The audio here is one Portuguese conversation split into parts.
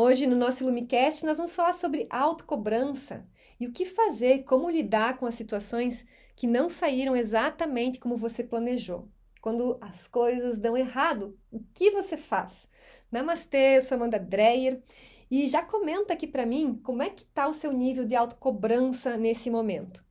Hoje no nosso Lumicast nós vamos falar sobre autocobrança e o que fazer, como lidar com as situações que não saíram exatamente como você planejou. Quando as coisas dão errado, o que você faz? Namastê, eu sou Amanda Dreyer e já comenta aqui para mim como é que está o seu nível de autocobrança nesse momento.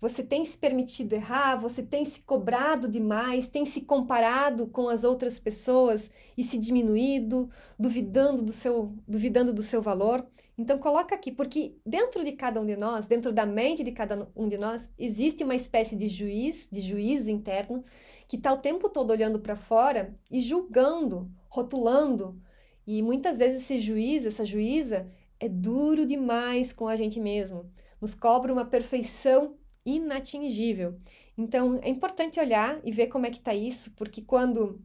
Você tem se permitido errar, você tem se cobrado demais, tem se comparado com as outras pessoas e se diminuído, duvidando do seu, duvidando do seu valor. Então coloca aqui, porque dentro de cada um de nós, dentro da mente de cada um de nós, existe uma espécie de juiz, de juiz interno, que está o tempo todo olhando para fora e julgando, rotulando. E muitas vezes esse juiz, essa juíza, é duro demais com a gente mesmo. Nos cobra uma perfeição inatingível. Então, é importante olhar e ver como é que está isso, porque quando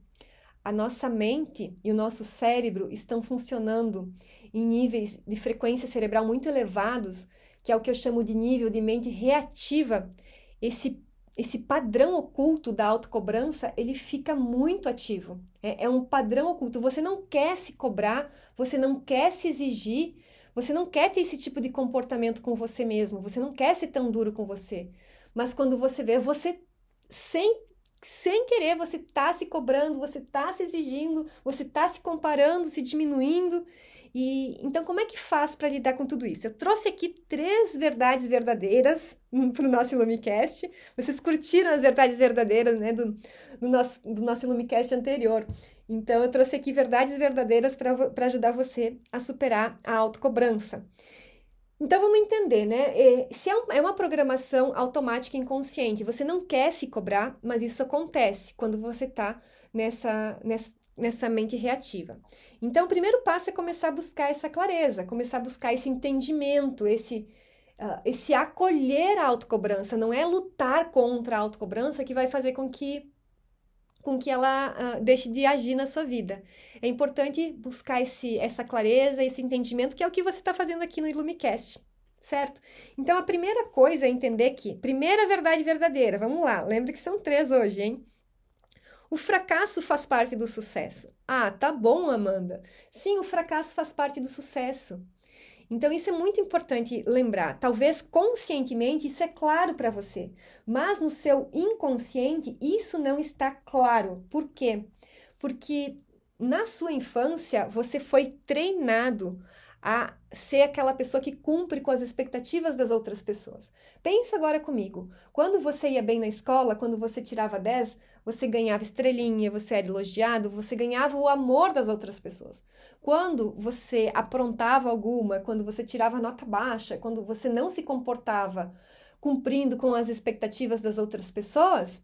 a nossa mente e o nosso cérebro estão funcionando em níveis de frequência cerebral muito elevados, que é o que eu chamo de nível de mente reativa, esse esse padrão oculto da autocobrança, ele fica muito ativo. É, é, um padrão oculto. Você não quer se cobrar, você não quer se exigir, você não quer ter esse tipo de comportamento com você mesmo, você não quer ser tão duro com você. Mas quando você vê, você sem sem querer, você tá se cobrando, você tá se exigindo, você tá se comparando, se diminuindo. E então como é que faz para lidar com tudo isso? Eu trouxe aqui três verdades verdadeiras para o nosso Ilumicast. Vocês curtiram as verdades verdadeiras, né, do, do nosso do nosso Ilumicast anterior. Então, eu trouxe aqui verdades verdadeiras para ajudar você a superar a autocobrança. Então, vamos entender, né? É, se é, é uma programação automática inconsciente, você não quer se cobrar, mas isso acontece quando você está nessa, nessa, nessa mente reativa. Então, o primeiro passo é começar a buscar essa clareza, começar a buscar esse entendimento, esse, uh, esse acolher a autocobrança. Não é lutar contra a autocobrança que vai fazer com que com que ela uh, deixe de agir na sua vida. É importante buscar esse, essa clareza, esse entendimento, que é o que você está fazendo aqui no Ilumicast, certo? Então, a primeira coisa é entender que, primeira verdade verdadeira, vamos lá, lembre que são três hoje, hein? O fracasso faz parte do sucesso. Ah, tá bom, Amanda. Sim, o fracasso faz parte do sucesso. Então, isso é muito importante lembrar. Talvez conscientemente isso é claro para você, mas no seu inconsciente isso não está claro. Por quê? Porque na sua infância você foi treinado a ser aquela pessoa que cumpre com as expectativas das outras pessoas. Pensa agora comigo. Quando você ia bem na escola, quando você tirava 10, você ganhava estrelinha, você era elogiado, você ganhava o amor das outras pessoas. Quando você aprontava alguma, quando você tirava nota baixa, quando você não se comportava cumprindo com as expectativas das outras pessoas,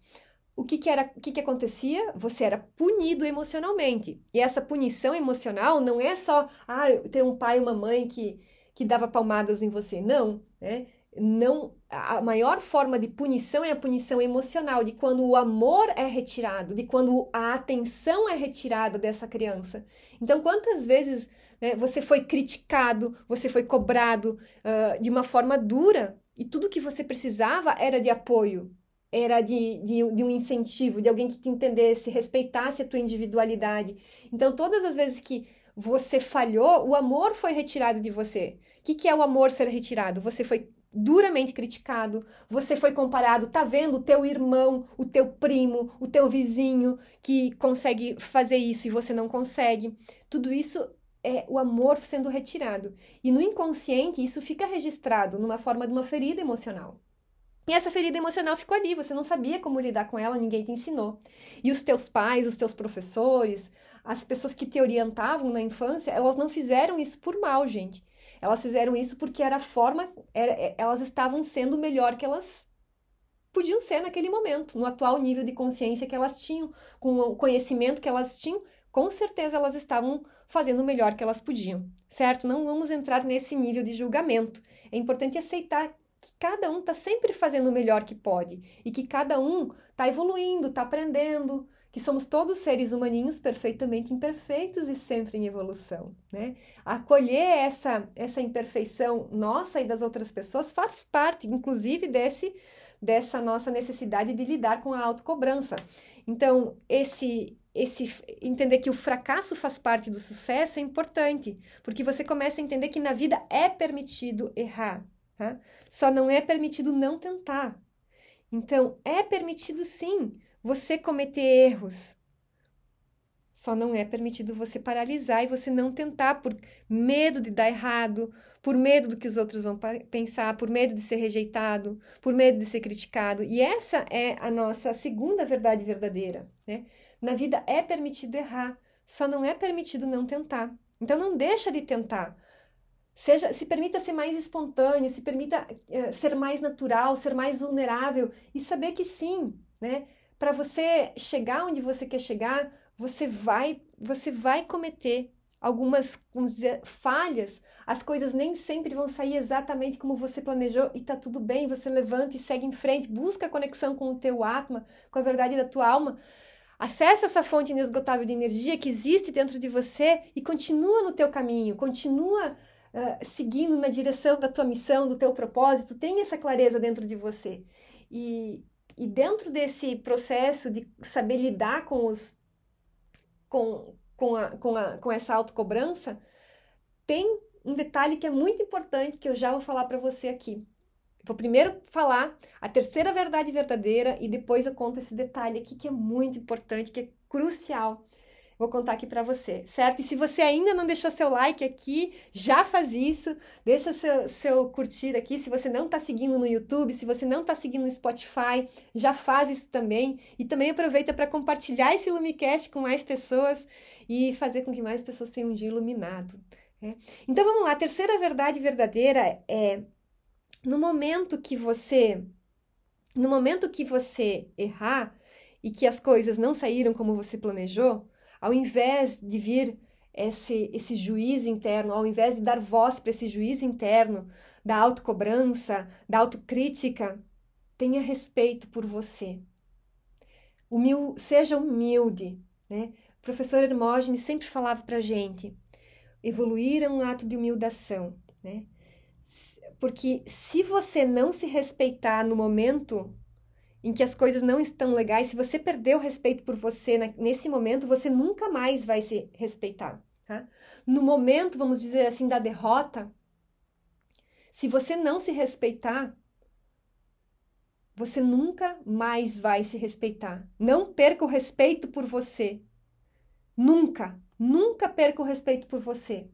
o que, que era, o que, que acontecia? Você era punido emocionalmente. E essa punição emocional não é só ah, ter um pai e uma mãe que, que dava palmadas em você. Não, né? Não a maior forma de punição é a punição emocional, de quando o amor é retirado, de quando a atenção é retirada dessa criança. Então, quantas vezes né, você foi criticado, você foi cobrado uh, de uma forma dura e tudo que você precisava era de apoio, era de, de, de um incentivo, de alguém que te entendesse, respeitasse a tua individualidade. Então, todas as vezes que você falhou, o amor foi retirado de você. O que, que é o amor ser retirado? Você foi duramente criticado, você foi comparado, tá vendo o teu irmão, o teu primo, o teu vizinho que consegue fazer isso e você não consegue. Tudo isso é o amor sendo retirado. E no inconsciente isso fica registrado numa forma de uma ferida emocional. E essa ferida emocional ficou ali, você não sabia como lidar com ela, ninguém te ensinou. E os teus pais, os teus professores, as pessoas que te orientavam na infância, elas não fizeram isso por mal, gente. Elas fizeram isso porque era a forma, era, é, elas estavam sendo o melhor que elas podiam ser naquele momento, no atual nível de consciência que elas tinham, com o conhecimento que elas tinham, com certeza elas estavam fazendo o melhor que elas podiam, certo? Não vamos entrar nesse nível de julgamento. É importante aceitar que cada um está sempre fazendo o melhor que pode e que cada um está evoluindo, está aprendendo, que somos todos seres humaninhos perfeitamente imperfeitos e sempre em evolução, né? Acolher essa essa imperfeição nossa e das outras pessoas faz parte, inclusive, desse dessa nossa necessidade de lidar com a autocobrança. Então, esse esse entender que o fracasso faz parte do sucesso é importante, porque você começa a entender que na vida é permitido errar, tá? só não é permitido não tentar. Então, é permitido sim você cometer erros, só não é permitido você paralisar e você não tentar por medo de dar errado, por medo do que os outros vão pensar, por medo de ser rejeitado, por medo de ser criticado. E essa é a nossa segunda verdade verdadeira. Né? Na vida é permitido errar, só não é permitido não tentar. Então não deixa de tentar. Seja, se permita ser mais espontâneo, se permita uh, ser mais natural, ser mais vulnerável e saber que sim, né? Para você chegar onde você quer chegar, você vai, você vai cometer algumas, dizer, falhas. As coisas nem sempre vão sair exatamente como você planejou e tá tudo bem. Você levanta e segue em frente, busca a conexão com o teu atma, com a verdade da tua alma. Acesse essa fonte inesgotável de energia que existe dentro de você e continua no teu caminho, continua uh, seguindo na direção da tua missão, do teu propósito. Tenha essa clareza dentro de você. E, e dentro desse processo de saber lidar com os com, com, a, com, a, com essa autocobrança, tem um detalhe que é muito importante que eu já vou falar para você aqui. Vou primeiro falar a terceira verdade verdadeira e depois eu conto esse detalhe aqui que é muito importante, que é crucial vou contar aqui para você, certo? E se você ainda não deixou seu like aqui, já faz isso, deixa seu, seu curtir aqui. Se você não está seguindo no YouTube, se você não está seguindo no Spotify, já faz isso também. E também aproveita para compartilhar esse Lumicast com mais pessoas e fazer com que mais pessoas tenham um dia iluminado. Né? Então vamos lá, a terceira verdade verdadeira é no momento que você no momento que você errar e que as coisas não saíram como você planejou, ao invés de vir esse, esse juiz interno, ao invés de dar voz para esse juiz interno da autocobrança, da autocrítica, tenha respeito por você. Humil, seja humilde. Né? O professor Hermógenes sempre falava para a gente, evoluir é um ato de humildação. Né? Porque se você não se respeitar no momento em que as coisas não estão legais, se você perdeu o respeito por você nesse momento, você nunca mais vai se respeitar. Tá? No momento, vamos dizer assim, da derrota, se você não se respeitar, você nunca mais vai se respeitar. Não perca o respeito por você. Nunca, nunca perca o respeito por você.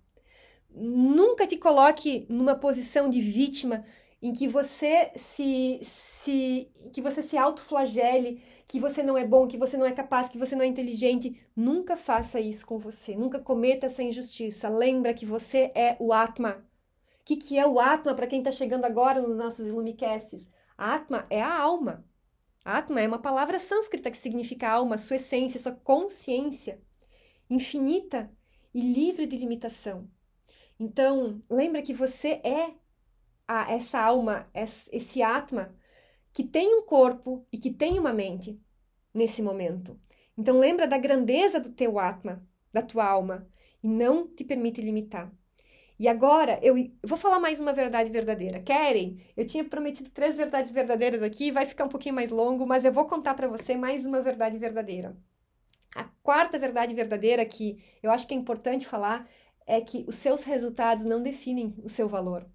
Nunca te coloque numa posição de vítima em que você se, se que você se autoflagele, que você não é bom, que você não é capaz, que você não é inteligente, nunca faça isso com você, nunca cometa essa injustiça. Lembra que você é o Atma. O que, que é o Atma para quem está chegando agora nos nossos Ilumicasts? Atma é a alma. Atma é uma palavra sânscrita que significa alma, sua essência, sua consciência infinita e livre de limitação. Então, lembra que você é a, essa alma, esse atma, que tem um corpo e que tem uma mente nesse momento. Então lembra da grandeza do teu atma, da tua alma, e não te permite limitar. E agora eu vou falar mais uma verdade verdadeira. Querem? Eu tinha prometido três verdades verdadeiras aqui, vai ficar um pouquinho mais longo, mas eu vou contar para você mais uma verdade verdadeira. A quarta verdade verdadeira que eu acho que é importante falar é que os seus resultados não definem o seu valor.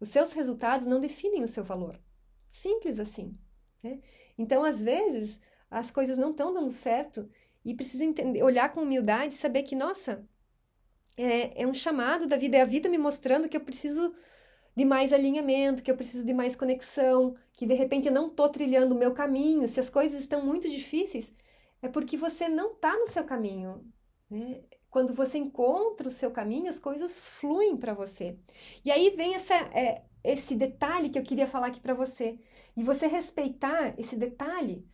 Os seus resultados não definem o seu valor. Simples assim. Né? Então, às vezes, as coisas não estão dando certo e precisa entender, olhar com humildade e saber que, nossa, é, é um chamado da vida, é a vida me mostrando que eu preciso de mais alinhamento, que eu preciso de mais conexão, que de repente eu não estou trilhando o meu caminho. Se as coisas estão muito difíceis, é porque você não está no seu caminho. Né? Quando você encontra o seu caminho, as coisas fluem para você. E aí vem essa, é, esse detalhe que eu queria falar aqui para você. E você respeitar esse detalhe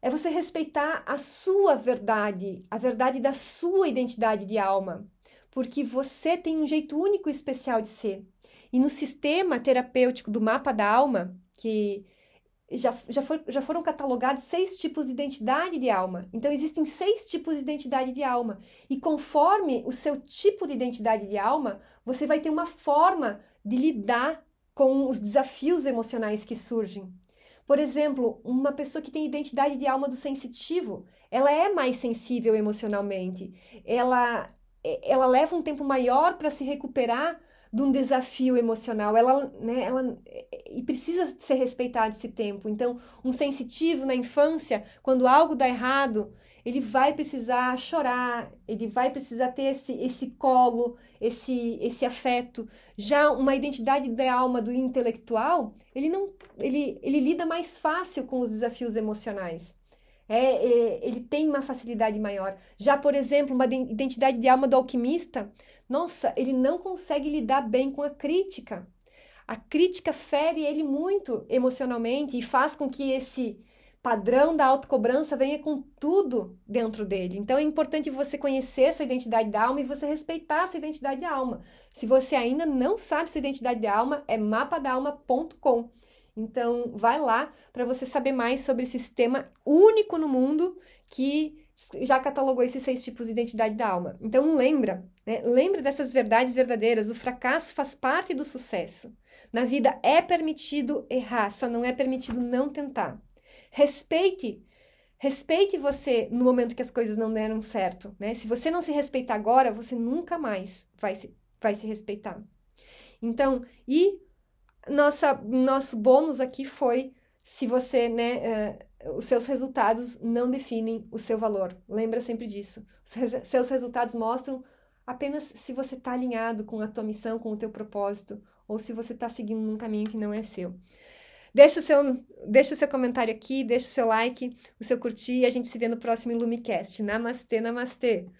é você respeitar a sua verdade, a verdade da sua identidade de alma, porque você tem um jeito único e especial de ser. E no sistema terapêutico do mapa da alma, que já, já, for, já foram catalogados seis tipos de identidade de alma. Então, existem seis tipos de identidade de alma. E conforme o seu tipo de identidade de alma, você vai ter uma forma de lidar com os desafios emocionais que surgem. Por exemplo, uma pessoa que tem identidade de alma do sensitivo, ela é mais sensível emocionalmente. Ela, ela leva um tempo maior para se recuperar de um desafio emocional. Ela, né, ela e precisa ser respeitado esse tempo. Então, um sensitivo na infância, quando algo dá errado, ele vai precisar chorar, ele vai precisar ter esse, esse colo, esse, esse afeto. Já uma identidade da alma do intelectual, ele não ele, ele lida mais fácil com os desafios emocionais. É, é, ele tem uma facilidade maior. Já, por exemplo, uma identidade de alma do alquimista, nossa, ele não consegue lidar bem com a crítica. A crítica fere ele muito emocionalmente e faz com que esse padrão da autocobrança venha com tudo dentro dele. Então é importante você conhecer sua identidade da alma e você respeitar sua identidade da alma. Se você ainda não sabe sua identidade da alma, é mapadalma.com. Então vai lá para você saber mais sobre esse sistema único no mundo que já catalogou esses seis tipos de identidade da alma. Então lembra, né? lembra dessas verdades verdadeiras. O fracasso faz parte do sucesso. Na vida é permitido errar, só não é permitido não tentar. Respeite, respeite você no momento que as coisas não deram certo, né? Se você não se respeitar agora, você nunca mais vai se, vai se respeitar. Então, e nossa, nosso bônus aqui foi se você, né, uh, os seus resultados não definem o seu valor. Lembra sempre disso. Os res seus resultados mostram apenas se você está alinhado com a tua missão, com o teu propósito, ou se você está seguindo um caminho que não é seu. Deixa o seu, deixa o seu comentário aqui, deixa o seu like, o seu curtir e a gente se vê no próximo Ilumicast. Namastê, namastê!